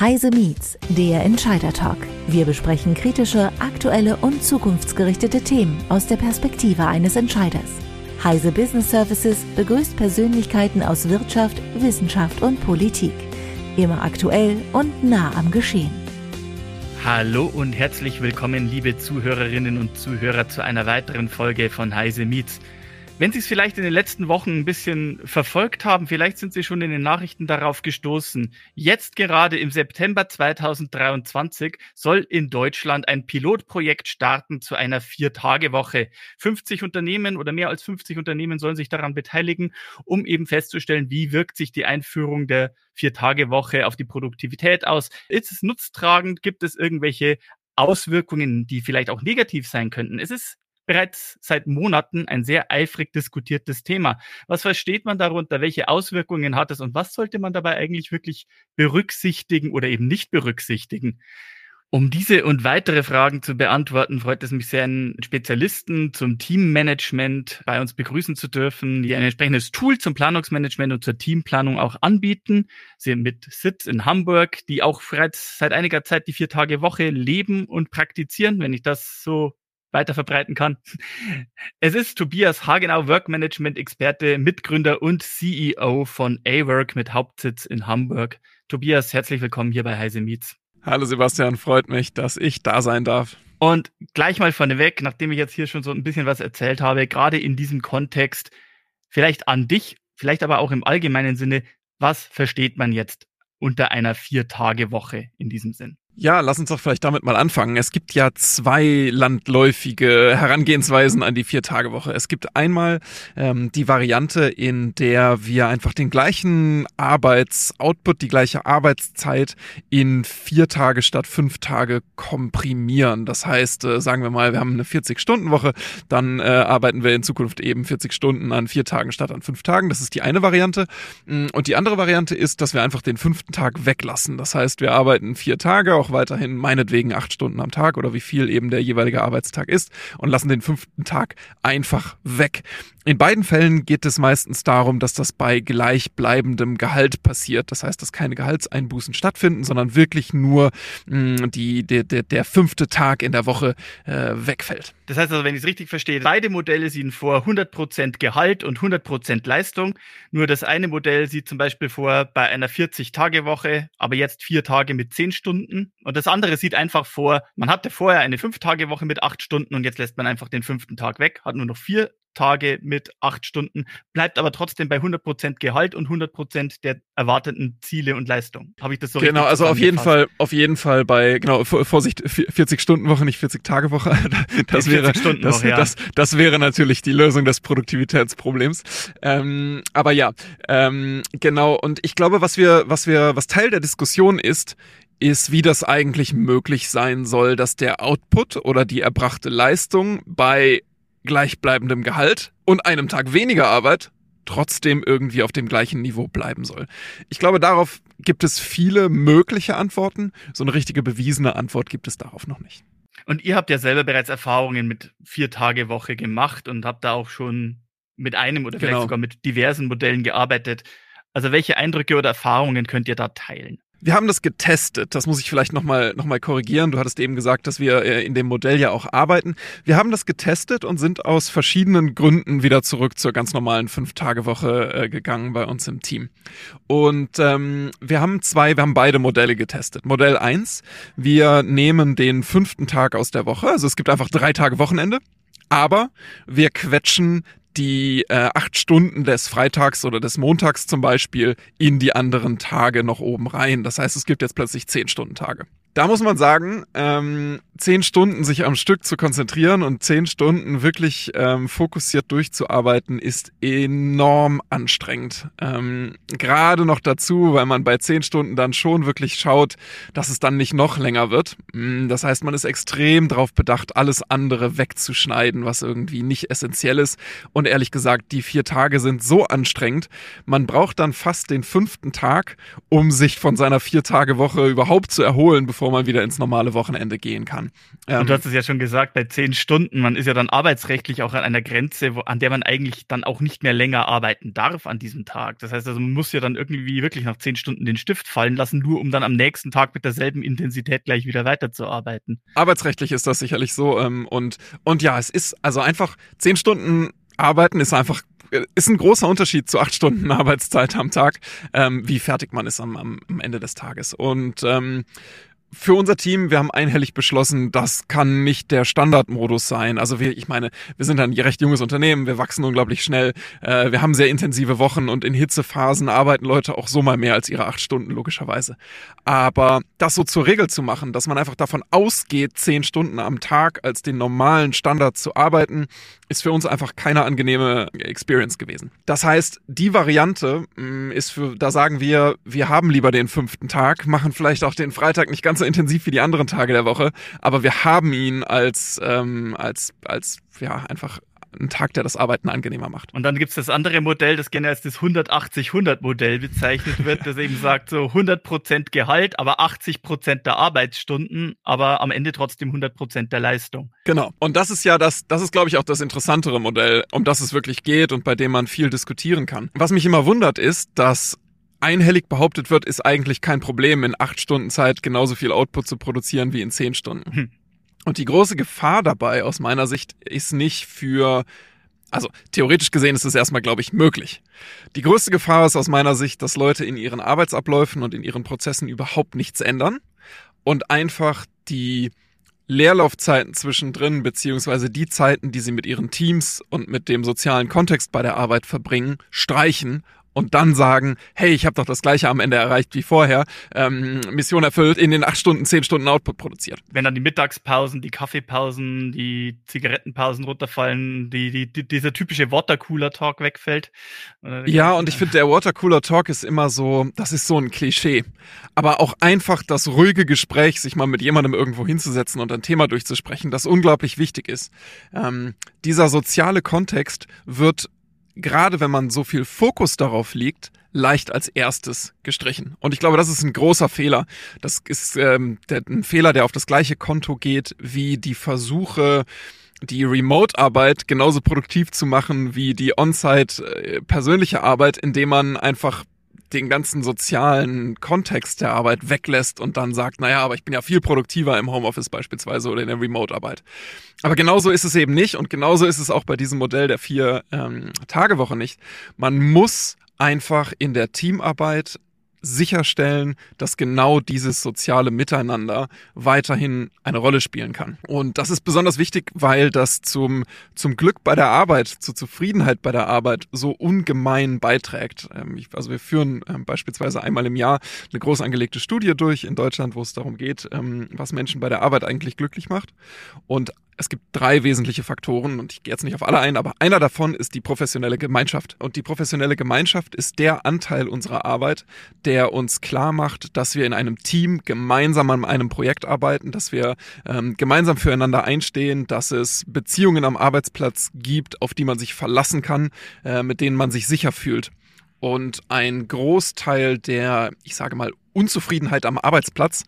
Heise Meets, der Entscheider Talk. Wir besprechen kritische, aktuelle und zukunftsgerichtete Themen aus der Perspektive eines Entscheiders. Heise Business Services begrüßt Persönlichkeiten aus Wirtschaft, Wissenschaft und Politik. Immer aktuell und nah am Geschehen. Hallo und herzlich willkommen, liebe Zuhörerinnen und Zuhörer, zu einer weiteren Folge von Heise Meets. Wenn Sie es vielleicht in den letzten Wochen ein bisschen verfolgt haben, vielleicht sind Sie schon in den Nachrichten darauf gestoßen. Jetzt gerade im September 2023 soll in Deutschland ein Pilotprojekt starten zu einer Vier-Tage-Woche. 50 Unternehmen oder mehr als 50 Unternehmen sollen sich daran beteiligen, um eben festzustellen, wie wirkt sich die Einführung der Vier-Tage-Woche auf die Produktivität aus. Ist es nutztragend? Gibt es irgendwelche Auswirkungen, die vielleicht auch negativ sein könnten? Es ist bereits seit Monaten ein sehr eifrig diskutiertes Thema. Was versteht man darunter? Welche Auswirkungen hat es und was sollte man dabei eigentlich wirklich berücksichtigen oder eben nicht berücksichtigen? Um diese und weitere Fragen zu beantworten, freut es mich sehr, einen Spezialisten zum Teammanagement bei uns begrüßen zu dürfen, die ein entsprechendes Tool zum Planungsmanagement und zur Teamplanung auch anbieten. Sie mit Sitz in Hamburg, die auch bereits seit einiger Zeit die Vier-Tage-Woche leben und praktizieren, wenn ich das so weiter verbreiten kann. Es ist Tobias Hagenau, Workmanagement-Experte, Mitgründer und CEO von A-Work mit Hauptsitz in Hamburg. Tobias, herzlich willkommen hier bei Heise Meets. Hallo Sebastian, freut mich, dass ich da sein darf. Und gleich mal vorneweg, nachdem ich jetzt hier schon so ein bisschen was erzählt habe, gerade in diesem Kontext, vielleicht an dich, vielleicht aber auch im allgemeinen Sinne, was versteht man jetzt unter einer Vier-Tage-Woche in diesem Sinn? Ja, lass uns doch vielleicht damit mal anfangen. Es gibt ja zwei landläufige Herangehensweisen an die Vier-Tage-Woche. Es gibt einmal ähm, die Variante, in der wir einfach den gleichen Arbeitsoutput, die gleiche Arbeitszeit in vier Tage statt fünf Tage komprimieren. Das heißt, äh, sagen wir mal, wir haben eine 40-Stunden-Woche, dann äh, arbeiten wir in Zukunft eben 40 Stunden an vier Tagen statt an fünf Tagen. Das ist die eine Variante. Mm, und die andere Variante ist, dass wir einfach den fünften Tag weglassen. Das heißt, wir arbeiten vier Tage, auch weiterhin meinetwegen acht Stunden am Tag oder wie viel eben der jeweilige Arbeitstag ist und lassen den fünften Tag einfach weg. In beiden Fällen geht es meistens darum, dass das bei gleichbleibendem Gehalt passiert. Das heißt, dass keine Gehaltseinbußen stattfinden, sondern wirklich nur mh, mm, die, der, der, der fünfte Tag in der Woche äh, wegfällt. Das heißt also, wenn ich es richtig verstehe, beide Modelle sehen vor 100% Gehalt und 100% Leistung. Nur das eine Modell sieht zum Beispiel vor bei einer 40-Tage-Woche, aber jetzt vier Tage mit 10 Stunden. Und das andere sieht einfach vor, man hatte vorher eine 5-Tage-Woche mit 8 Stunden und jetzt lässt man einfach den fünften Tag weg, hat nur noch vier Tage mit acht Stunden, bleibt aber trotzdem bei 100% Gehalt und 100% der erwarteten Ziele und Leistung. Habe ich das so Genau, also auf jeden Fall, auf jeden Fall bei, genau, Vorsicht, 40 Stunden Woche, nicht 40 Tage Woche. Das wäre, das, ja. das, das wäre natürlich die Lösung des Produktivitätsproblems. Ähm, aber ja, ähm, genau. Und ich glaube, was wir, was wir, was Teil der Diskussion ist, ist, wie das eigentlich möglich sein soll, dass der Output oder die erbrachte Leistung bei gleichbleibendem Gehalt und einem Tag weniger Arbeit trotzdem irgendwie auf dem gleichen Niveau bleiben soll. Ich glaube, darauf gibt es viele mögliche Antworten. So eine richtige bewiesene Antwort gibt es darauf noch nicht. Und ihr habt ja selber bereits Erfahrungen mit vier Tage Woche gemacht und habt da auch schon mit einem oder vielleicht genau. sogar mit diversen Modellen gearbeitet. Also welche Eindrücke oder Erfahrungen könnt ihr da teilen? Wir haben das getestet. Das muss ich vielleicht nochmal noch mal korrigieren. Du hattest eben gesagt, dass wir äh, in dem Modell ja auch arbeiten. Wir haben das getestet und sind aus verschiedenen Gründen wieder zurück zur ganz normalen Fünf-Tage-Woche äh, gegangen bei uns im Team. Und ähm, wir haben zwei, wir haben beide Modelle getestet. Modell eins: wir nehmen den fünften Tag aus der Woche. Also es gibt einfach drei Tage Wochenende. Aber wir quetschen die äh, acht Stunden des Freitags oder des Montags zum Beispiel in die anderen Tage noch oben rein. Das heißt, es gibt jetzt plötzlich zehn Stunden Tage. Da muss man sagen, ähm, zehn Stunden sich am Stück zu konzentrieren und zehn Stunden wirklich ähm, fokussiert durchzuarbeiten, ist enorm anstrengend. Ähm, Gerade noch dazu, weil man bei zehn Stunden dann schon wirklich schaut, dass es dann nicht noch länger wird. Mm, das heißt, man ist extrem darauf bedacht, alles andere wegzuschneiden, was irgendwie nicht essentiell ist. Und ehrlich gesagt, die vier Tage sind so anstrengend. Man braucht dann fast den fünften Tag, um sich von seiner vier Tage Woche überhaupt zu erholen, bevor man wieder ins normale Wochenende gehen kann. Kann. Ähm, und du hast es ja schon gesagt, bei zehn Stunden, man ist ja dann arbeitsrechtlich auch an einer Grenze, wo, an der man eigentlich dann auch nicht mehr länger arbeiten darf an diesem Tag. Das heißt also, man muss ja dann irgendwie wirklich nach zehn Stunden den Stift fallen lassen, nur um dann am nächsten Tag mit derselben Intensität gleich wieder weiterzuarbeiten. Arbeitsrechtlich ist das sicherlich so. Ähm, und, und ja, es ist also einfach zehn Stunden arbeiten ist einfach ist ein großer Unterschied zu acht Stunden Arbeitszeit am Tag, ähm, wie fertig man ist am, am, am Ende des Tages. Und ähm, für unser Team, wir haben einhellig beschlossen, das kann nicht der Standardmodus sein. Also wir, ich meine, wir sind ein recht junges Unternehmen, wir wachsen unglaublich schnell, äh, wir haben sehr intensive Wochen und in Hitzephasen arbeiten Leute auch so mal mehr als ihre acht Stunden, logischerweise. Aber das so zur Regel zu machen, dass man einfach davon ausgeht, zehn Stunden am Tag als den normalen Standard zu arbeiten, ist für uns einfach keine angenehme Experience gewesen. Das heißt, die Variante mh, mm, ist für, da sagen wir, wir haben lieber den fünften Tag, machen vielleicht auch den Freitag nicht ganz so intensiv wie die anderen Tage der Woche, aber wir haben ihn als, ähm, als, als, ja, einfach ein Tag, der das Arbeiten angenehmer macht. Und dann gibt's das andere Modell, das gerne als das 180-100-Modell bezeichnet wird, das eben sagt, so 100% Gehalt, aber 80% der Arbeitsstunden, aber am Ende trotzdem 100% der Leistung. Genau. Und das ist ja das, das ist, glaube ich, auch das interessantere Modell, um das es wirklich geht und bei dem man viel diskutieren kann. Was mich immer wundert, ist, dass einhellig behauptet wird, ist eigentlich kein Problem, in acht Stunden Zeit genauso viel Output zu produzieren wie in zehn Stunden. Hm. Und die große Gefahr dabei aus meiner Sicht ist nicht für, also theoretisch gesehen ist es erstmal, glaube ich, möglich. Die größte Gefahr ist aus meiner Sicht, dass Leute in ihren Arbeitsabläufen und in ihren Prozessen überhaupt nichts ändern und einfach die Leerlaufzeiten zwischendrin, beziehungsweise die Zeiten, die sie mit ihren Teams und mit dem sozialen Kontext bei der Arbeit verbringen, streichen und dann sagen, hey, ich habe doch das gleiche am Ende erreicht wie vorher, ähm, Mission erfüllt, in den acht Stunden, zehn Stunden Output produziert. Wenn dann die Mittagspausen, die Kaffeepausen, die Zigarettenpausen runterfallen, die, die, die dieser typische Watercooler-Talk wegfällt. Ja, und ich finde, der Watercooler-Talk ist immer so, das ist so ein Klischee. Aber auch einfach das ruhige Gespräch, sich mal mit jemandem irgendwo hinzusetzen und ein Thema durchzusprechen, das unglaublich wichtig ist. Ähm, dieser soziale Kontext wird gerade wenn man so viel Fokus darauf liegt, leicht als erstes gestrichen. Und ich glaube, das ist ein großer Fehler. Das ist ähm, der, ein Fehler, der auf das gleiche Konto geht wie die Versuche, die Remote-Arbeit genauso produktiv zu machen wie die On-Site äh, Arbeit, indem man einfach den ganzen sozialen Kontext der Arbeit weglässt und dann sagt, naja, aber ich bin ja viel produktiver im Homeoffice beispielsweise oder in der Remote-Arbeit. Aber genauso ist es eben nicht und genauso ist es auch bei diesem Modell der vier ähm, nicht. Man muss einfach in der Teamarbeit sicherstellen, dass genau dieses soziale Miteinander weiterhin eine Rolle spielen kann. Und das ist besonders wichtig, weil das zum, zum Glück bei der Arbeit, zur Zufriedenheit bei der Arbeit so ungemein beiträgt. Ähm, also wir führen ähm, beispielsweise einmal im Jahr eine groß angelegte Studie durch in Deutschland, wo es darum geht, ähm, was Menschen bei der Arbeit eigentlich glücklich macht. Und es gibt drei wesentliche Faktoren und ich gehe jetzt nicht auf alle ein, aber einer davon ist die professionelle Gemeinschaft. Und die professionelle Gemeinschaft ist der Anteil unserer Arbeit, der uns klar macht, dass wir in einem Team gemeinsam an einem Projekt arbeiten, dass wir ähm, gemeinsam füreinander einstehen, dass es Beziehungen am Arbeitsplatz gibt, auf die man sich verlassen kann, äh, mit denen man sich sicher fühlt. Und ein Großteil der, ich sage mal, Unzufriedenheit am Arbeitsplatz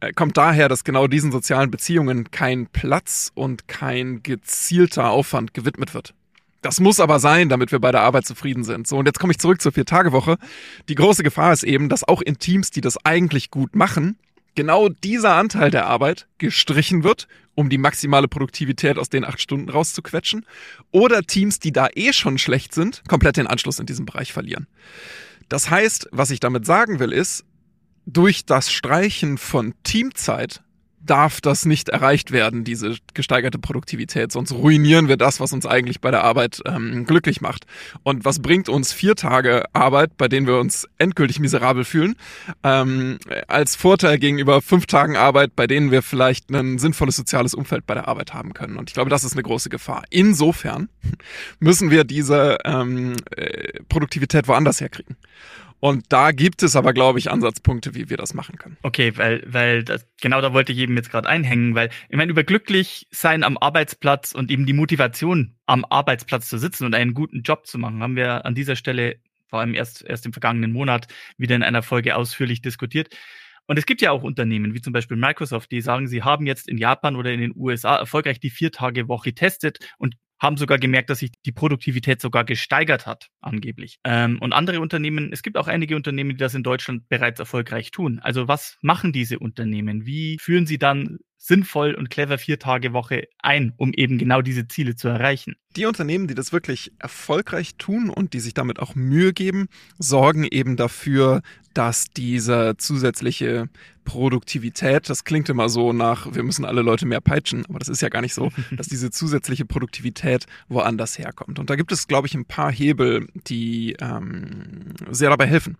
äh, kommt daher, dass genau diesen sozialen Beziehungen kein Platz und kein gezielter Aufwand gewidmet wird. Das muss aber sein, damit wir bei der Arbeit zufrieden sind. So, und jetzt komme ich zurück zur Vier-Tage-Woche. Die große Gefahr ist eben, dass auch in Teams, die das eigentlich gut machen, genau dieser Anteil der Arbeit gestrichen wird, um die maximale Produktivität aus den acht Stunden rauszuquetschen, oder Teams, die da eh schon schlecht sind, komplett den Anschluss in diesem Bereich verlieren. Das heißt, was ich damit sagen will, ist, durch das Streichen von Teamzeit darf das nicht erreicht werden, diese gesteigerte Produktivität. Sonst ruinieren wir das, was uns eigentlich bei der Arbeit ähm, glücklich macht. Und was bringt uns vier Tage Arbeit, bei denen wir uns endgültig miserabel fühlen, ähm, als Vorteil gegenüber fünf Tagen Arbeit, bei denen wir vielleicht ein sinnvolles soziales Umfeld bei der Arbeit haben können. Und ich glaube, das ist eine große Gefahr. Insofern müssen wir diese ähm, äh, Produktivität woanders herkriegen. Und da gibt es aber, glaube ich, Ansatzpunkte, wie wir das machen können. Okay, weil, weil das, genau da wollte ich eben jetzt gerade einhängen, weil ich meine, über glücklich sein am Arbeitsplatz und eben die Motivation am Arbeitsplatz zu sitzen und einen guten Job zu machen, haben wir an dieser Stelle vor allem erst, erst im vergangenen Monat wieder in einer Folge ausführlich diskutiert. Und es gibt ja auch Unternehmen, wie zum Beispiel Microsoft, die sagen, sie haben jetzt in Japan oder in den USA erfolgreich die Vier-Tage-Woche getestet und haben sogar gemerkt, dass sich die Produktivität sogar gesteigert hat, angeblich. Ähm, und andere Unternehmen, es gibt auch einige Unternehmen, die das in Deutschland bereits erfolgreich tun. Also was machen diese Unternehmen? Wie führen sie dann sinnvoll und clever vier Tage Woche ein, um eben genau diese Ziele zu erreichen. Die Unternehmen, die das wirklich erfolgreich tun und die sich damit auch Mühe geben, sorgen eben dafür, dass diese zusätzliche Produktivität, das klingt immer so nach, wir müssen alle Leute mehr peitschen, aber das ist ja gar nicht so, dass diese zusätzliche Produktivität woanders herkommt. Und da gibt es, glaube ich, ein paar Hebel, die ähm, sehr dabei helfen.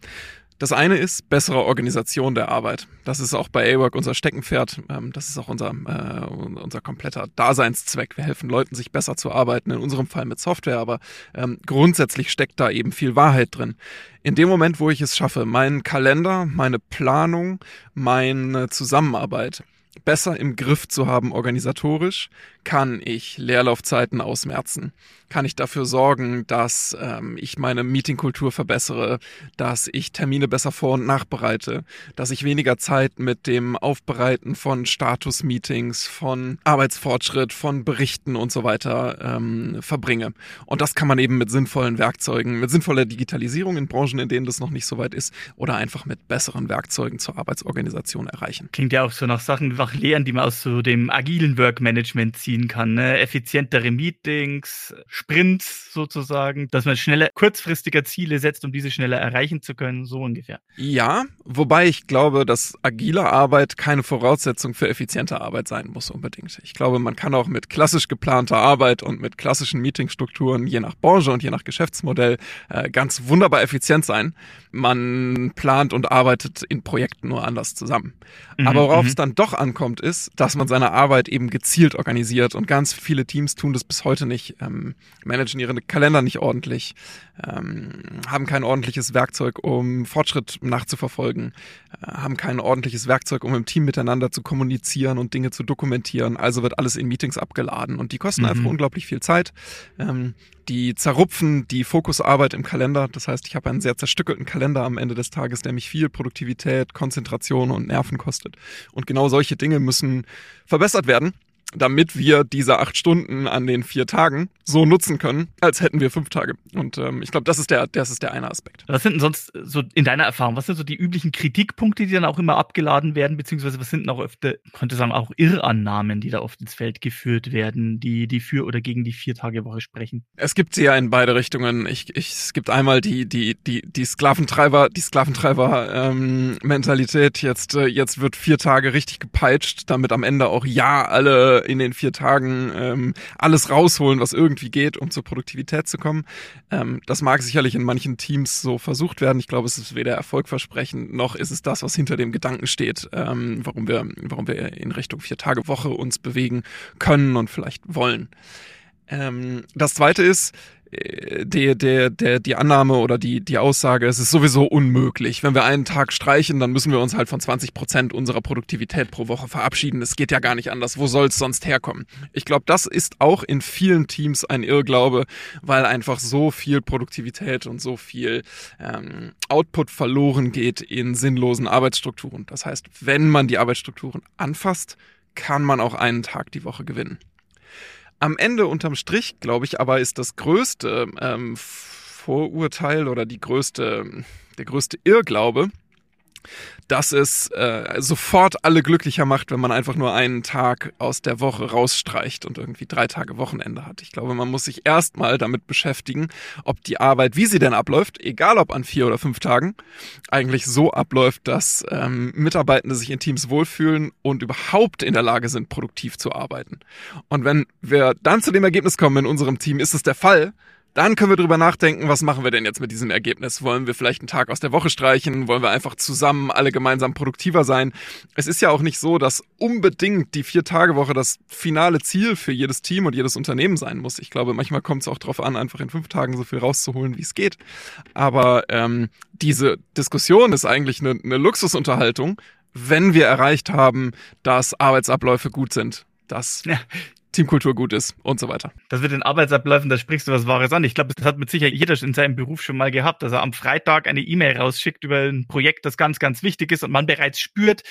Das eine ist bessere Organisation der Arbeit. Das ist auch bei A-Work unser Steckenpferd. Ähm, das ist auch unser, äh, unser kompletter Daseinszweck. Wir helfen Leuten, sich besser zu arbeiten, in unserem Fall mit Software, aber ähm, grundsätzlich steckt da eben viel Wahrheit drin. In dem Moment, wo ich es schaffe, meinen Kalender, meine Planung, meine Zusammenarbeit besser im Griff zu haben organisatorisch, kann ich Leerlaufzeiten ausmerzen kann ich dafür sorgen, dass ähm, ich meine Meetingkultur verbessere, dass ich Termine besser vor- und nachbereite, dass ich weniger Zeit mit dem Aufbereiten von Status-Meetings, von Arbeitsfortschritt, von Berichten und so weiter ähm, verbringe. Und das kann man eben mit sinnvollen Werkzeugen, mit sinnvoller Digitalisierung in Branchen, in denen das noch nicht so weit ist, oder einfach mit besseren Werkzeugen zur Arbeitsorganisation erreichen. Klingt ja auch so nach Sachen, nach Lehren, die man aus so dem agilen Work-Management ziehen kann. Ne? Effizientere Meetings, Sprints sozusagen, dass man schneller, kurzfristiger Ziele setzt, um diese schneller erreichen zu können, so ungefähr. Ja, wobei ich glaube, dass agile Arbeit keine Voraussetzung für effiziente Arbeit sein muss unbedingt. Ich glaube, man kann auch mit klassisch geplanter Arbeit und mit klassischen Meetingstrukturen, je nach Branche und je nach Geschäftsmodell, äh, ganz wunderbar effizient sein. Man plant und arbeitet in Projekten nur anders zusammen. Mhm, Aber worauf es mhm. dann doch ankommt, ist, dass man seine Arbeit eben gezielt organisiert und ganz viele Teams tun das bis heute nicht. Ähm, managen ihre Kalender nicht ordentlich, ähm, haben kein ordentliches Werkzeug, um Fortschritt nachzuverfolgen, äh, haben kein ordentliches Werkzeug, um im Team miteinander zu kommunizieren und Dinge zu dokumentieren. Also wird alles in Meetings abgeladen und die kosten mhm. einfach unglaublich viel Zeit. Ähm, die zerrupfen die Fokusarbeit im Kalender. Das heißt, ich habe einen sehr zerstückelten Kalender am Ende des Tages, der mich viel Produktivität, Konzentration und Nerven kostet. Und genau solche Dinge müssen verbessert werden damit wir diese acht Stunden an den vier Tagen so nutzen können, als hätten wir fünf Tage. Und ähm, ich glaube, das ist der, das ist der eine Aspekt. Was sind denn sonst so in deiner Erfahrung, was sind so die üblichen Kritikpunkte, die dann auch immer abgeladen werden, beziehungsweise was sind denn auch öfter, könnte sagen, auch Irrannahmen, die da oft ins Feld geführt werden, die, die für oder gegen die Vier-Tage-Woche sprechen? Es gibt sie ja in beide Richtungen. Ich, ich, es gibt einmal die, die, die, die Sklaventreiber, die Sklaventreiber-Mentalität. Ähm, jetzt, äh, jetzt wird vier Tage richtig gepeitscht, damit am Ende auch ja alle in den vier Tagen ähm, alles rausholen, was irgendwie geht, um zur Produktivität zu kommen. Ähm, das mag sicherlich in manchen Teams so versucht werden. Ich glaube, es ist weder erfolgversprechend noch ist es das, was hinter dem Gedanken steht, ähm, warum wir, warum wir in Richtung vier Tage Woche uns bewegen können und vielleicht wollen. Ähm, das zweite ist, die, der, der, die Annahme oder die, die Aussage, es ist sowieso unmöglich. Wenn wir einen Tag streichen, dann müssen wir uns halt von 20 Prozent unserer Produktivität pro Woche verabschieden. Es geht ja gar nicht anders. Wo soll es sonst herkommen? Ich glaube, das ist auch in vielen Teams ein Irrglaube, weil einfach so viel Produktivität und so viel ähm, Output verloren geht in sinnlosen Arbeitsstrukturen. Das heißt, wenn man die Arbeitsstrukturen anfasst, kann man auch einen Tag die Woche gewinnen. Am Ende unterm Strich, glaube ich, aber ist das größte ähm, Vorurteil oder die größte, der größte Irrglaube, dass es äh, sofort alle glücklicher macht, wenn man einfach nur einen Tag aus der Woche rausstreicht und irgendwie drei Tage Wochenende hat. Ich glaube, man muss sich erstmal damit beschäftigen, ob die Arbeit, wie sie denn abläuft, egal ob an vier oder fünf Tagen, eigentlich so abläuft, dass ähm, Mitarbeitende sich in Teams wohlfühlen und überhaupt in der Lage sind, produktiv zu arbeiten. Und wenn wir dann zu dem Ergebnis kommen in unserem Team, ist es der Fall, dann können wir drüber nachdenken, was machen wir denn jetzt mit diesem Ergebnis? Wollen wir vielleicht einen Tag aus der Woche streichen? Wollen wir einfach zusammen alle gemeinsam produktiver sein? Es ist ja auch nicht so, dass unbedingt die Vier-Tage-Woche das finale Ziel für jedes Team und jedes Unternehmen sein muss. Ich glaube, manchmal kommt es auch darauf an, einfach in fünf Tagen so viel rauszuholen, wie es geht. Aber ähm, diese Diskussion ist eigentlich eine, eine Luxusunterhaltung, wenn wir erreicht haben, dass Arbeitsabläufe gut sind. Das ja, Teamkultur gut ist und so weiter. Das wird in Arbeitsabläufen, da sprichst du was Wahres an. Ich glaube, das hat mit Sicherheit jeder in seinem Beruf schon mal gehabt, dass er am Freitag eine E-Mail rausschickt über ein Projekt, das ganz, ganz wichtig ist und man bereits spürt,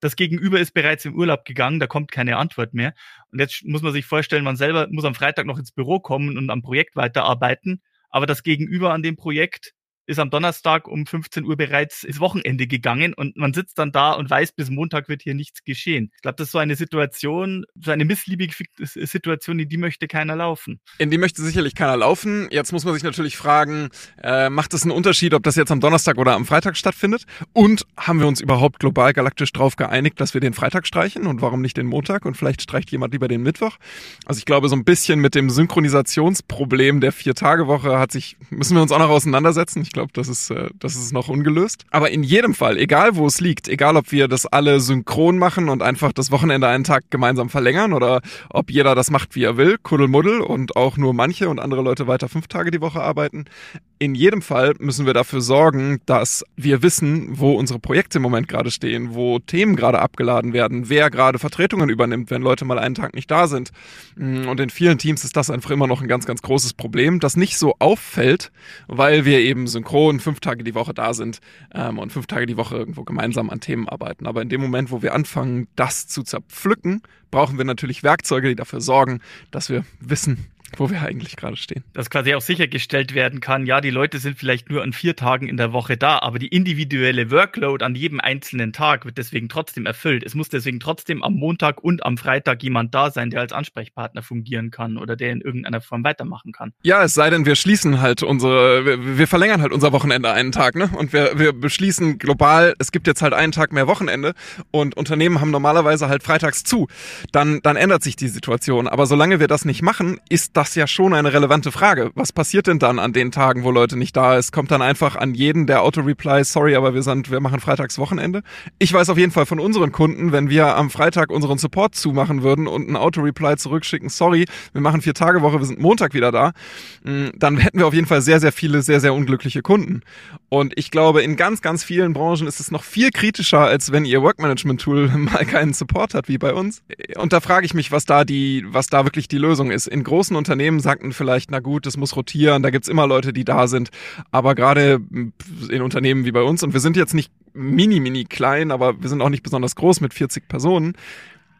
das Gegenüber ist bereits im Urlaub gegangen, da kommt keine Antwort mehr. Und jetzt muss man sich vorstellen, man selber muss am Freitag noch ins Büro kommen und am Projekt weiterarbeiten, aber das Gegenüber an dem Projekt ist am Donnerstag um 15 Uhr bereits ins Wochenende gegangen und man sitzt dann da und weiß, bis Montag wird hier nichts geschehen. Ich glaube, das ist so eine Situation, so eine missliebige Situation, in die möchte keiner laufen. In die möchte sicherlich keiner laufen. Jetzt muss man sich natürlich fragen, äh, macht es einen Unterschied, ob das jetzt am Donnerstag oder am Freitag stattfindet? Und haben wir uns überhaupt global galaktisch darauf geeinigt, dass wir den Freitag streichen und warum nicht den Montag und vielleicht streicht jemand lieber den Mittwoch? Also ich glaube, so ein bisschen mit dem Synchronisationsproblem der Vier-Tage-Woche hat sich, müssen wir uns auch noch auseinandersetzen. Ich glaube, das ist, äh, das ist noch ungelöst. Aber in jedem Fall, egal wo es liegt, egal ob wir das alle synchron machen und einfach das Wochenende einen Tag gemeinsam verlängern oder ob jeder das macht, wie er will, Kuddelmuddel und auch nur manche und andere Leute weiter fünf Tage die Woche arbeiten. In jedem Fall müssen wir dafür sorgen, dass wir wissen, wo unsere Projekte im Moment gerade stehen, wo Themen gerade abgeladen werden, wer gerade Vertretungen übernimmt, wenn Leute mal einen Tag nicht da sind. Und in vielen Teams ist das einfach immer noch ein ganz, ganz großes Problem, das nicht so auffällt, weil wir eben synchron synchron fünf Tage die Woche da sind ähm, und fünf Tage die Woche irgendwo gemeinsam an Themen arbeiten. Aber in dem Moment, wo wir anfangen, das zu zerpflücken, brauchen wir natürlich Werkzeuge, die dafür sorgen, dass wir wissen, wo wir eigentlich gerade stehen. Dass quasi auch sichergestellt werden kann, ja, die Leute sind vielleicht nur an vier Tagen in der Woche da, aber die individuelle Workload an jedem einzelnen Tag wird deswegen trotzdem erfüllt. Es muss deswegen trotzdem am Montag und am Freitag jemand da sein, der als Ansprechpartner fungieren kann oder der in irgendeiner Form weitermachen kann. Ja, es sei denn, wir schließen halt unsere, wir, wir verlängern halt unser Wochenende einen Tag, ne? Und wir, wir beschließen global, es gibt jetzt halt einen Tag mehr Wochenende und Unternehmen haben normalerweise halt freitags zu. Dann, dann ändert sich die Situation. Aber solange wir das nicht machen, ist das ja schon eine relevante Frage. Was passiert denn dann an den Tagen, wo Leute nicht da ist? Kommt dann einfach an jeden der Auto-Reply, sorry, aber wir sind, wir machen freitags Wochenende? Ich weiß auf jeden Fall von unseren Kunden, wenn wir am Freitag unseren Support zumachen würden und ein Auto-Reply zurückschicken, sorry, wir machen vier Tage Woche, wir sind Montag wieder da, mm, dann hätten wir auf jeden Fall sehr, sehr viele, sehr, sehr unglückliche Kunden. Und ich glaube, in ganz, ganz vielen Branchen ist es noch viel kritischer, als wenn ihr Workmanagement-Tool mal keinen Support hat, wie bei uns. Und da frage ich mich, was da die, was da wirklich die Lösung ist. In großen Unternehmen sagten vielleicht, na gut, das muss rotieren, da gibt's immer Leute, die da sind. Aber gerade in Unternehmen wie bei uns, und wir sind jetzt nicht mini, mini klein, aber wir sind auch nicht besonders groß mit 40 Personen,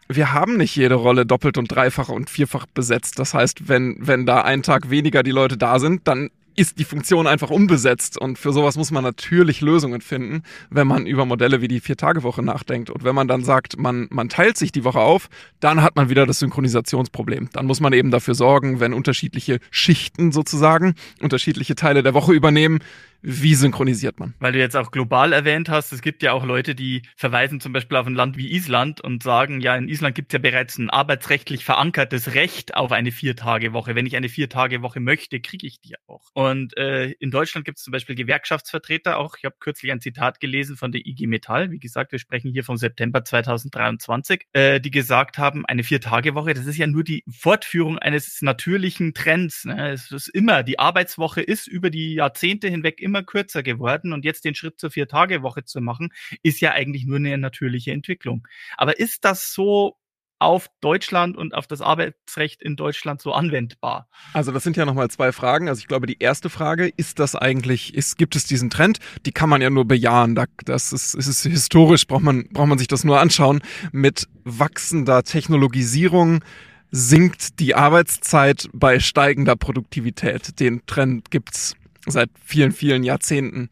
wir haben nicht jede Rolle doppelt und dreifach und vierfach besetzt. Das heißt, wenn, wenn da ein Tag weniger die Leute da sind, dann ist die Funktion einfach unbesetzt. Und für sowas muss man natürlich Lösungen finden, wenn man über Modelle wie die Vier-Tage-Woche nachdenkt. Und wenn man dann sagt, man, man teilt sich die Woche auf, dann hat man wieder das Synchronisationsproblem. Dann muss man eben dafür sorgen, wenn unterschiedliche Schichten sozusagen unterschiedliche Teile der Woche übernehmen, wie synchronisiert man? Weil du jetzt auch global erwähnt hast, es gibt ja auch Leute, die verweisen zum Beispiel auf ein Land wie Island und sagen, ja, in Island gibt es ja bereits ein arbeitsrechtlich verankertes Recht auf eine Viertagewoche. Wenn ich eine Viertagewoche möchte, kriege ich die auch. Und äh, in Deutschland gibt es zum Beispiel Gewerkschaftsvertreter auch. Ich habe kürzlich ein Zitat gelesen von der IG Metall. Wie gesagt, wir sprechen hier vom September 2023, äh, die gesagt haben, eine Viertagewoche, das ist ja nur die Fortführung eines natürlichen Trends. Ne? Es ist immer, die Arbeitswoche ist über die Jahrzehnte hinweg immer kürzer geworden und jetzt den Schritt zur Vier-Tage-Woche zu machen, ist ja eigentlich nur eine natürliche Entwicklung. Aber ist das so auf Deutschland und auf das Arbeitsrecht in Deutschland so anwendbar? Also das sind ja nochmal zwei Fragen. Also ich glaube, die erste Frage, ist das eigentlich, ist, gibt es diesen Trend? Die kann man ja nur bejahen. Das ist, ist es historisch, braucht man, braucht man sich das nur anschauen. Mit wachsender Technologisierung sinkt die Arbeitszeit bei steigender Produktivität. Den Trend gibt's seit vielen, vielen Jahrzehnten.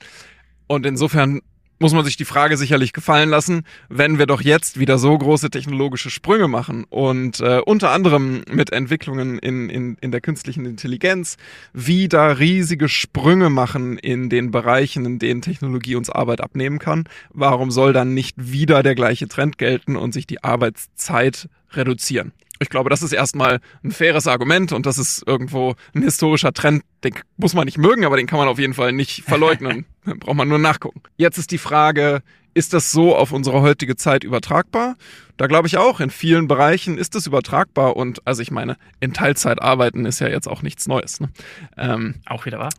Und insofern muss man sich die Frage sicherlich gefallen lassen, wenn wir doch jetzt wieder so große technologische Sprünge machen und äh, unter anderem mit Entwicklungen in, in, in der künstlichen Intelligenz wieder riesige Sprünge machen in den Bereichen, in denen Technologie uns Arbeit abnehmen kann, warum soll dann nicht wieder der gleiche Trend gelten und sich die Arbeitszeit reduzieren? Ich glaube, das ist erstmal ein faires Argument und das ist irgendwo ein historischer Trend, den muss man nicht mögen, aber den kann man auf jeden Fall nicht verleugnen. braucht man nur nachgucken. Jetzt ist die Frage, ist das so auf unsere heutige Zeit übertragbar? Da glaube ich auch, in vielen Bereichen ist es übertragbar und also ich meine, in Teilzeit arbeiten ist ja jetzt auch nichts Neues. Ne? Ähm, auch wieder wahr?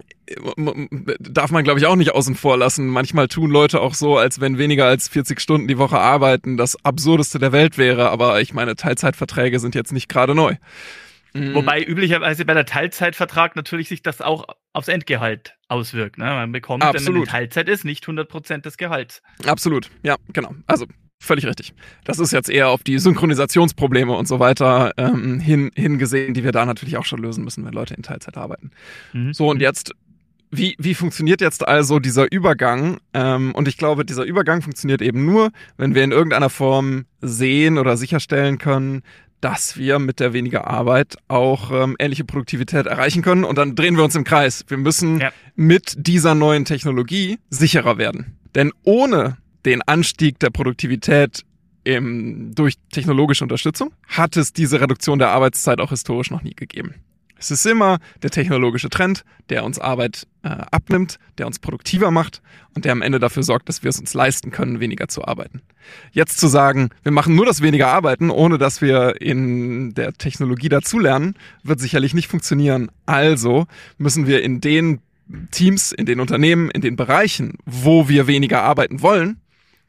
Darf man, glaube ich, auch nicht außen vor lassen. Manchmal tun Leute auch so, als wenn weniger als 40 Stunden die Woche arbeiten das Absurdeste der Welt wäre. Aber ich meine, Teilzeitverträge sind jetzt nicht gerade neu. Mhm. Wobei üblicherweise bei der Teilzeitvertrag natürlich sich das auch aufs Endgehalt auswirkt. Ne? Man bekommt, Absolut. wenn man in Teilzeit ist, nicht 100% des Gehalts. Absolut, ja, genau. Also völlig richtig. Das ist jetzt eher auf die Synchronisationsprobleme und so weiter ähm, hin, hingesehen, die wir da natürlich auch schon lösen müssen, wenn Leute in Teilzeit arbeiten. Mhm. So, und jetzt wie, wie funktioniert jetzt also dieser Übergang? Ähm, und ich glaube, dieser Übergang funktioniert eben nur, wenn wir in irgendeiner Form sehen oder sicherstellen können, dass wir mit der weniger Arbeit auch ähm, ähnliche Produktivität erreichen können. Und dann drehen wir uns im Kreis. Wir müssen ja. mit dieser neuen Technologie sicherer werden. Denn ohne den Anstieg der Produktivität im, durch technologische Unterstützung hat es diese Reduktion der Arbeitszeit auch historisch noch nie gegeben. Es ist immer der technologische Trend, der uns Arbeit äh, abnimmt, der uns produktiver macht und der am Ende dafür sorgt, dass wir es uns leisten können, weniger zu arbeiten. Jetzt zu sagen, wir machen nur das weniger Arbeiten, ohne dass wir in der Technologie dazulernen, wird sicherlich nicht funktionieren. Also müssen wir in den Teams, in den Unternehmen, in den Bereichen, wo wir weniger arbeiten wollen,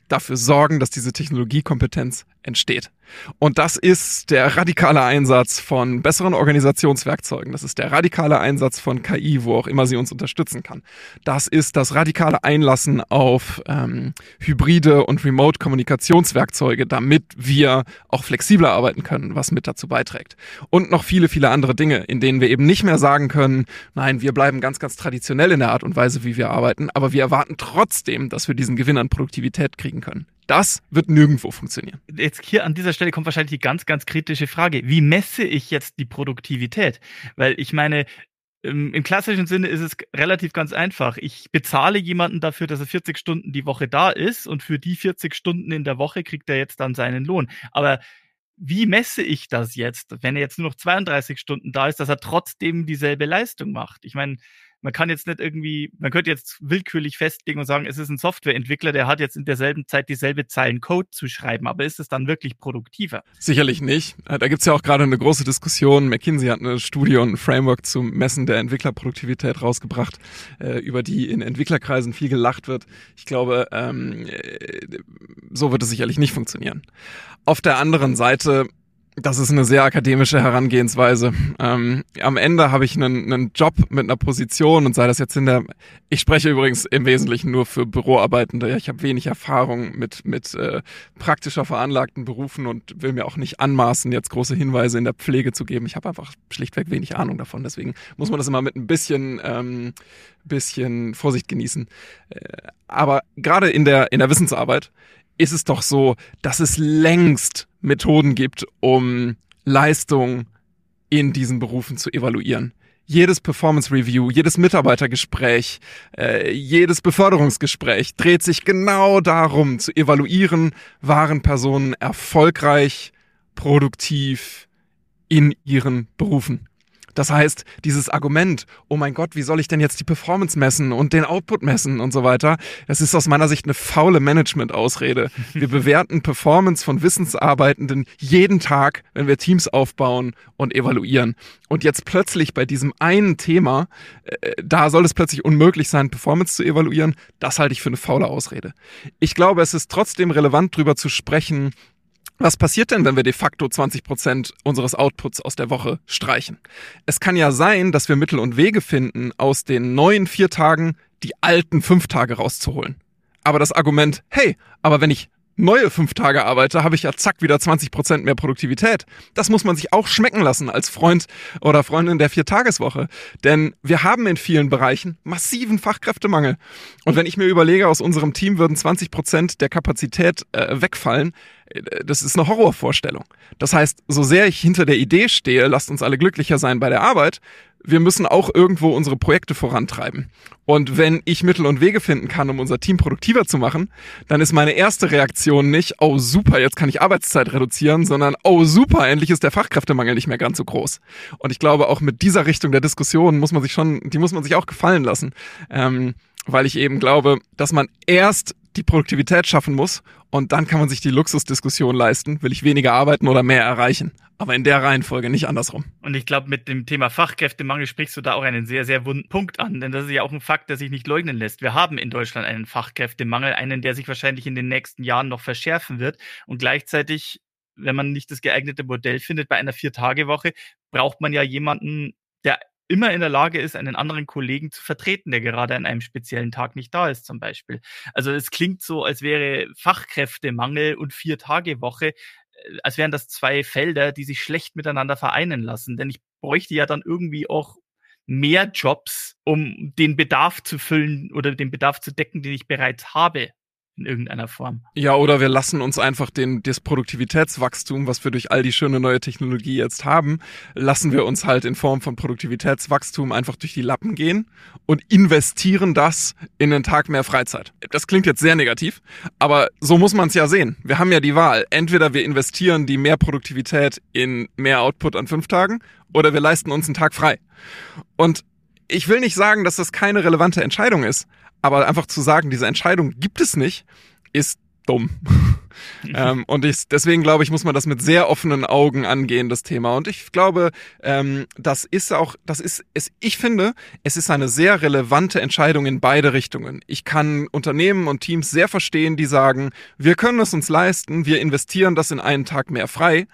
dafür sorgen, dass diese Technologiekompetenz entsteht. Und das ist der radikale Einsatz von besseren Organisationswerkzeugen. Das ist der radikale Einsatz von KI, wo auch immer sie uns unterstützen kann. Das ist das radikale Einlassen auf ähm, hybride und Remote-Kommunikationswerkzeuge, damit wir auch flexibler arbeiten können, was mit dazu beiträgt. Und noch viele, viele andere Dinge, in denen wir eben nicht mehr sagen können, nein, wir bleiben ganz, ganz traditionell in der Art und Weise, wie wir arbeiten, aber wir erwarten trotzdem, dass wir diesen Gewinn an Produktivität kriegen können. Das wird nirgendwo funktionieren. Jetzt hier an dieser Stelle kommt wahrscheinlich die ganz, ganz kritische Frage. Wie messe ich jetzt die Produktivität? Weil ich meine, im, klassischen Sinne ist es relativ ganz einfach. Ich bezahle jemanden dafür, dass er 40 Stunden die Woche da ist und für die 40 Stunden in der Woche kriegt er jetzt dann seinen Lohn. Aber wie messe ich das jetzt, wenn er jetzt nur noch 32 Stunden da ist, dass er trotzdem dieselbe Leistung macht? Ich meine, man kann jetzt nicht irgendwie, man könnte jetzt willkürlich festlegen und sagen, es ist ein Softwareentwickler, der hat jetzt in derselben Zeit dieselbe Zeilen Code zu schreiben, aber ist es dann wirklich produktiver? Sicherlich nicht. Äh, da gibt's ja auch gerade eine große Diskussion. McKinsey hat eine Studie und ein Framework zum Messen der Entwicklerproduktivität rausgebracht, äh, über die in Entwicklerkreisen viel gelacht wird. Ich glaube, ähm, äh, so wird es sicherlich nicht funktionieren. Auf der anderen Seite das ist eine sehr akademische Herangehensweise. Ähm, am Ende habe ich einen, einen Job mit einer Position und sei das jetzt in der. Ich spreche übrigens im Wesentlichen nur für Büroarbeitende. Ich habe wenig Erfahrung mit mit äh, praktischer veranlagten Berufen und will mir auch nicht anmaßen, jetzt große Hinweise in der Pflege zu geben. Ich habe einfach schlichtweg wenig Ahnung davon. Deswegen muss man das immer mit ein bisschen ähm, bisschen Vorsicht genießen. Äh, aber gerade in der in der Wissensarbeit ist es doch so, dass es längst Methoden gibt, um Leistung in diesen Berufen zu evaluieren. Jedes Performance Review, jedes Mitarbeitergespräch, äh, jedes Beförderungsgespräch dreht sich genau darum zu evaluieren, waren Personen erfolgreich, produktiv in ihren Berufen. Das heißt, dieses Argument, oh mein Gott, wie soll ich denn jetzt die Performance messen und den Output messen und so weiter, das ist aus meiner Sicht eine faule Management-Ausrede. Wir bewerten Performance von Wissensarbeitenden jeden Tag, wenn wir Teams aufbauen und evaluieren. Und jetzt plötzlich bei diesem einen Thema, äh, da soll es plötzlich unmöglich sein, Performance zu evaluieren, das halte ich für eine faule Ausrede. Ich glaube, es ist trotzdem relevant, darüber zu sprechen, was passiert denn, wenn wir de facto 20 Prozent unseres Outputs aus der Woche streichen? Es kann ja sein, dass wir Mittel und Wege finden, aus den neuen vier Tagen die alten fünf Tage rauszuholen. Aber das Argument, hey, aber wenn ich neue fünf Tage arbeite, habe ich ja zack wieder 20 Prozent mehr Produktivität. Das muss man sich auch schmecken lassen als Freund oder Freundin der Viertageswoche. Denn wir haben in vielen Bereichen massiven Fachkräftemangel. Und wenn ich mir überlege, aus unserem Team würden 20 Prozent der Kapazität äh, wegfallen, äh, das ist eine Horrorvorstellung. Das heißt, so sehr ich hinter der Idee stehe, lasst uns alle glücklicher sein bei der Arbeit, wir müssen auch irgendwo unsere Projekte vorantreiben. Und wenn ich Mittel und Wege finden kann, um unser Team produktiver zu machen, dann ist meine erste Reaktion nicht, oh super, jetzt kann ich Arbeitszeit reduzieren, sondern oh super, endlich ist der Fachkräftemangel nicht mehr ganz so groß. Und ich glaube, auch mit dieser Richtung der Diskussion muss man sich schon, die muss man sich auch gefallen lassen. Ähm, weil ich eben glaube, dass man erst die Produktivität schaffen muss und dann kann man sich die Luxusdiskussion leisten, will ich weniger arbeiten oder mehr erreichen. Aber in der Reihenfolge, nicht andersrum. Und ich glaube, mit dem Thema Fachkräftemangel sprichst du da auch einen sehr, sehr wunden Punkt an, denn das ist ja auch ein Fakt, der sich nicht leugnen lässt. Wir haben in Deutschland einen Fachkräftemangel, einen, der sich wahrscheinlich in den nächsten Jahren noch verschärfen wird. Und gleichzeitig, wenn man nicht das geeignete Modell findet bei einer Vier-Tage-Woche, braucht man ja jemanden, der immer in der Lage ist, einen anderen Kollegen zu vertreten, der gerade an einem speziellen Tag nicht da ist, zum Beispiel. Also es klingt so, als wäre Fachkräftemangel und Vier-Tage-Woche, als wären das zwei Felder, die sich schlecht miteinander vereinen lassen. Denn ich bräuchte ja dann irgendwie auch mehr Jobs, um den Bedarf zu füllen oder den Bedarf zu decken, den ich bereits habe in irgendeiner Form. Ja, oder wir lassen uns einfach den, das Produktivitätswachstum, was wir durch all die schöne neue Technologie jetzt haben, lassen wir uns halt in Form von Produktivitätswachstum einfach durch die Lappen gehen und investieren das in einen Tag mehr Freizeit. Das klingt jetzt sehr negativ, aber so muss man es ja sehen. Wir haben ja die Wahl. Entweder wir investieren die mehr Produktivität in mehr Output an fünf Tagen oder wir leisten uns einen Tag frei. Und ich will nicht sagen, dass das keine relevante Entscheidung ist, aber einfach zu sagen, diese Entscheidung gibt es nicht, ist dumm. ähm, und ich, deswegen glaube ich, muss man das mit sehr offenen Augen angehen, das Thema. Und ich glaube, ähm, das ist auch, das ist, es, ich finde, es ist eine sehr relevante Entscheidung in beide Richtungen. Ich kann Unternehmen und Teams sehr verstehen, die sagen, wir können es uns leisten, wir investieren das in einen Tag mehr frei.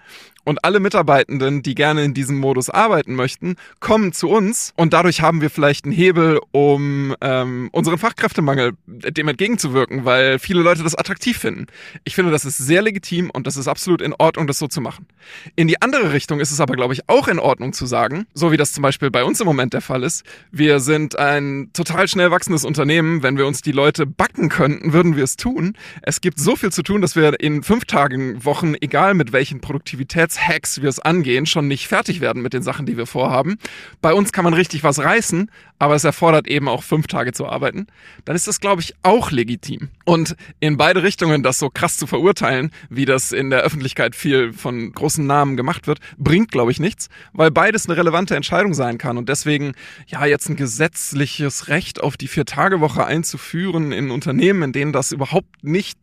Und alle Mitarbeitenden, die gerne in diesem Modus arbeiten möchten, kommen zu uns und dadurch haben wir vielleicht einen Hebel, um ähm, unseren Fachkräftemangel dem entgegenzuwirken, weil viele Leute das attraktiv finden. Ich finde, das ist sehr legitim und das ist absolut in Ordnung, das so zu machen. In die andere Richtung ist es aber, glaube ich, auch in Ordnung zu sagen, so wie das zum Beispiel bei uns im Moment der Fall ist. Wir sind ein total schnell wachsendes Unternehmen. Wenn wir uns die Leute backen könnten, würden wir es tun. Es gibt so viel zu tun, dass wir in fünf Tagen, Wochen, egal mit welchen Produktivitäts Hacks wir es angehen, schon nicht fertig werden mit den Sachen, die wir vorhaben. Bei uns kann man richtig was reißen, aber es erfordert eben auch fünf Tage zu arbeiten. Dann ist das, glaube ich, auch legitim. Und in beide Richtungen das so krass zu verurteilen, wie das in der Öffentlichkeit viel von großen Namen gemacht wird, bringt, glaube ich, nichts, weil beides eine relevante Entscheidung sein kann. Und deswegen, ja, jetzt ein gesetzliches Recht auf die Vier-Tage-Woche einzuführen in Unternehmen, in denen das überhaupt nicht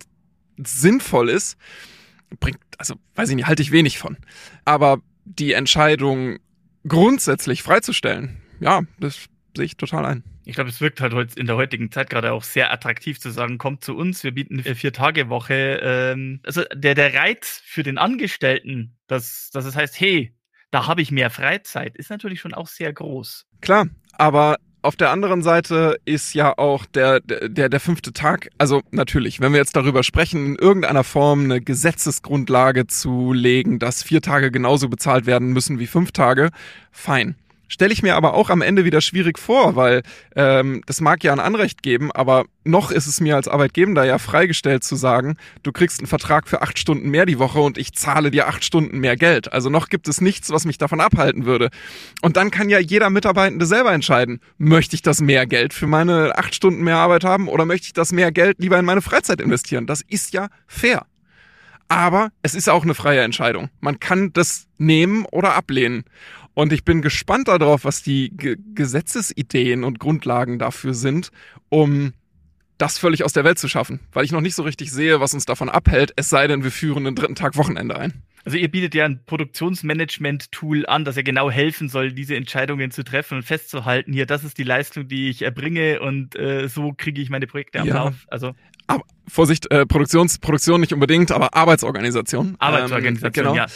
sinnvoll ist, bringt, also weiß ich nicht, halte ich wenig von. Aber die Entscheidung grundsätzlich freizustellen, ja, das sehe ich total ein. Ich glaube, es wirkt halt in der heutigen Zeit gerade auch sehr attraktiv zu sagen, kommt zu uns, wir bieten eine Vier-Tage-Woche. Ähm, also der, der Reiz für den Angestellten, dass, dass es heißt, hey, da habe ich mehr Freizeit, ist natürlich schon auch sehr groß. Klar, aber auf der anderen Seite ist ja auch der, der, der fünfte Tag, also natürlich, wenn wir jetzt darüber sprechen, in irgendeiner Form eine Gesetzesgrundlage zu legen, dass vier Tage genauso bezahlt werden müssen wie fünf Tage, fein. Stelle ich mir aber auch am Ende wieder schwierig vor, weil ähm, das mag ja ein Anrecht geben, aber noch ist es mir als Arbeitgeber ja freigestellt zu sagen, du kriegst einen Vertrag für acht Stunden mehr die Woche und ich zahle dir acht Stunden mehr Geld. Also noch gibt es nichts, was mich davon abhalten würde. Und dann kann ja jeder Mitarbeitende selber entscheiden, möchte ich das mehr Geld für meine acht Stunden mehr Arbeit haben oder möchte ich das mehr Geld lieber in meine Freizeit investieren? Das ist ja fair. Aber es ist auch eine freie Entscheidung. Man kann das nehmen oder ablehnen. Und ich bin gespannt darauf, was die G Gesetzesideen und Grundlagen dafür sind, um das völlig aus der Welt zu schaffen, weil ich noch nicht so richtig sehe, was uns davon abhält, es sei denn, wir führen den dritten Tag Wochenende ein. Also ihr bietet ja ein Produktionsmanagement-Tool an, das ja genau helfen soll, diese Entscheidungen zu treffen und festzuhalten, hier, das ist die Leistung, die ich erbringe und äh, so kriege ich meine Projekte am ja. Lauf. Also aber, Vorsicht, äh, Produktions, Produktion nicht unbedingt, aber Arbeitsorganisation. Arbeitsorganisation, ähm, genau. ja.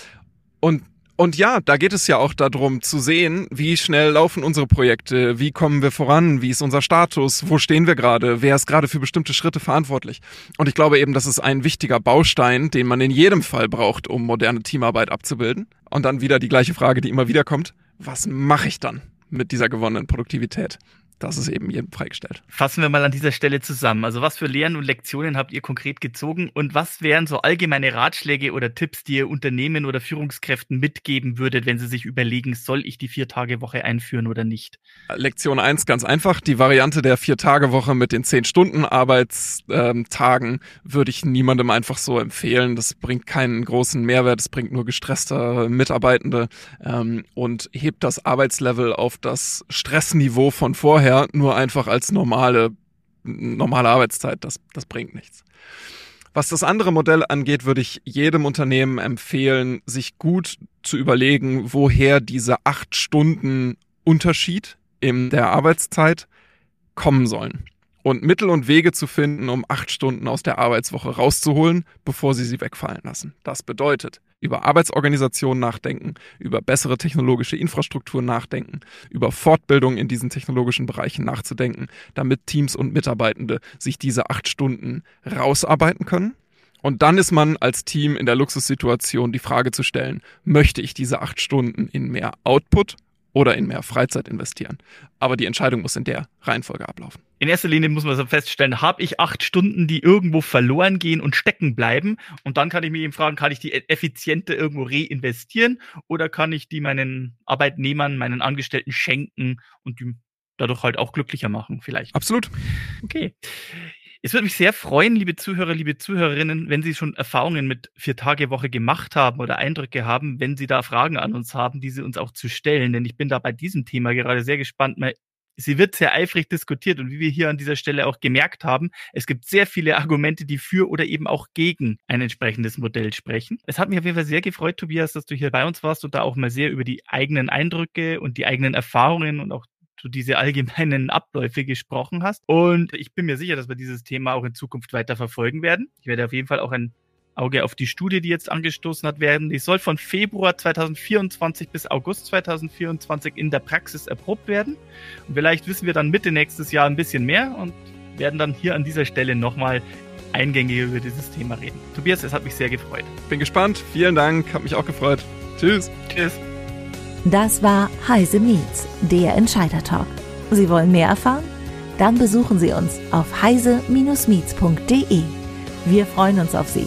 Und und ja, da geht es ja auch darum zu sehen, wie schnell laufen unsere Projekte, wie kommen wir voran, wie ist unser Status, wo stehen wir gerade, wer ist gerade für bestimmte Schritte verantwortlich. Und ich glaube eben, das ist ein wichtiger Baustein, den man in jedem Fall braucht, um moderne Teamarbeit abzubilden. Und dann wieder die gleiche Frage, die immer wieder kommt, was mache ich dann mit dieser gewonnenen Produktivität? Das ist eben jedem freigestellt. Fassen wir mal an dieser Stelle zusammen. Also was für Lehren und Lektionen habt ihr konkret gezogen und was wären so allgemeine Ratschläge oder Tipps, die ihr Unternehmen oder Führungskräften mitgeben würdet, wenn sie sich überlegen, soll ich die Vier-Tage-Woche einführen oder nicht? Lektion eins ganz einfach. Die Variante der Vier-Tage-Woche mit den zehn Stunden Arbeitstagen würde ich niemandem einfach so empfehlen. Das bringt keinen großen Mehrwert. Es bringt nur gestresste Mitarbeitende ähm, und hebt das Arbeitslevel auf das Stressniveau von vorher vorher nur einfach als normale, normale Arbeitszeit. Das, das bringt nichts. Was das andere Modell angeht, würde ich jedem Unternehmen empfehlen, sich gut zu überlegen, woher diese acht Stunden Unterschied in der Arbeitszeit kommen sollen. Und Mittel und Wege zu finden, um acht Stunden aus der Arbeitswoche rauszuholen, bevor sie sie wegfallen lassen. Das bedeutet, über Arbeitsorganisation nachdenken, über bessere technologische Infrastruktur nachdenken, über Fortbildung in diesen technologischen Bereichen nachzudenken, damit Teams und Mitarbeitende sich diese acht Stunden rausarbeiten können. Und dann ist man als Team in der Luxussituation, die Frage zu stellen, möchte ich diese acht Stunden in mehr Output oder in mehr Freizeit investieren. Aber die Entscheidung muss in der Reihenfolge ablaufen. In erster Linie muss man so feststellen, habe ich acht Stunden, die irgendwo verloren gehen und stecken bleiben? Und dann kann ich mich eben fragen, kann ich die effizienter irgendwo reinvestieren oder kann ich die meinen Arbeitnehmern, meinen Angestellten schenken und die dadurch halt auch glücklicher machen, vielleicht? Absolut. Okay. Es würde mich sehr freuen, liebe Zuhörer, liebe Zuhörerinnen, wenn Sie schon Erfahrungen mit Vier-Tage-Woche gemacht haben oder Eindrücke haben, wenn Sie da Fragen an uns haben, diese uns auch zu stellen. Denn ich bin da bei diesem Thema gerade sehr gespannt. Sie wird sehr eifrig diskutiert und wie wir hier an dieser Stelle auch gemerkt haben, es gibt sehr viele Argumente, die für oder eben auch gegen ein entsprechendes Modell sprechen. Es hat mich auf jeden Fall sehr gefreut, Tobias, dass du hier bei uns warst und da auch mal sehr über die eigenen Eindrücke und die eigenen Erfahrungen und auch du diese allgemeinen Abläufe gesprochen hast. Und ich bin mir sicher, dass wir dieses Thema auch in Zukunft weiter verfolgen werden. Ich werde auf jeden Fall auch ein Auge auf die Studie, die jetzt angestoßen hat, werden. Die soll von Februar 2024 bis August 2024 in der Praxis erprobt werden. Und vielleicht wissen wir dann Mitte nächstes Jahr ein bisschen mehr und werden dann hier an dieser Stelle nochmal eingängiger über dieses Thema reden. Tobias, es hat mich sehr gefreut. Bin gespannt. Vielen Dank. Hat mich auch gefreut. Tschüss. Tschüss. Das war Heise Meets, der Entscheider-Talk. Sie wollen mehr erfahren? Dann besuchen Sie uns auf heise-meets.de. Wir freuen uns auf Sie.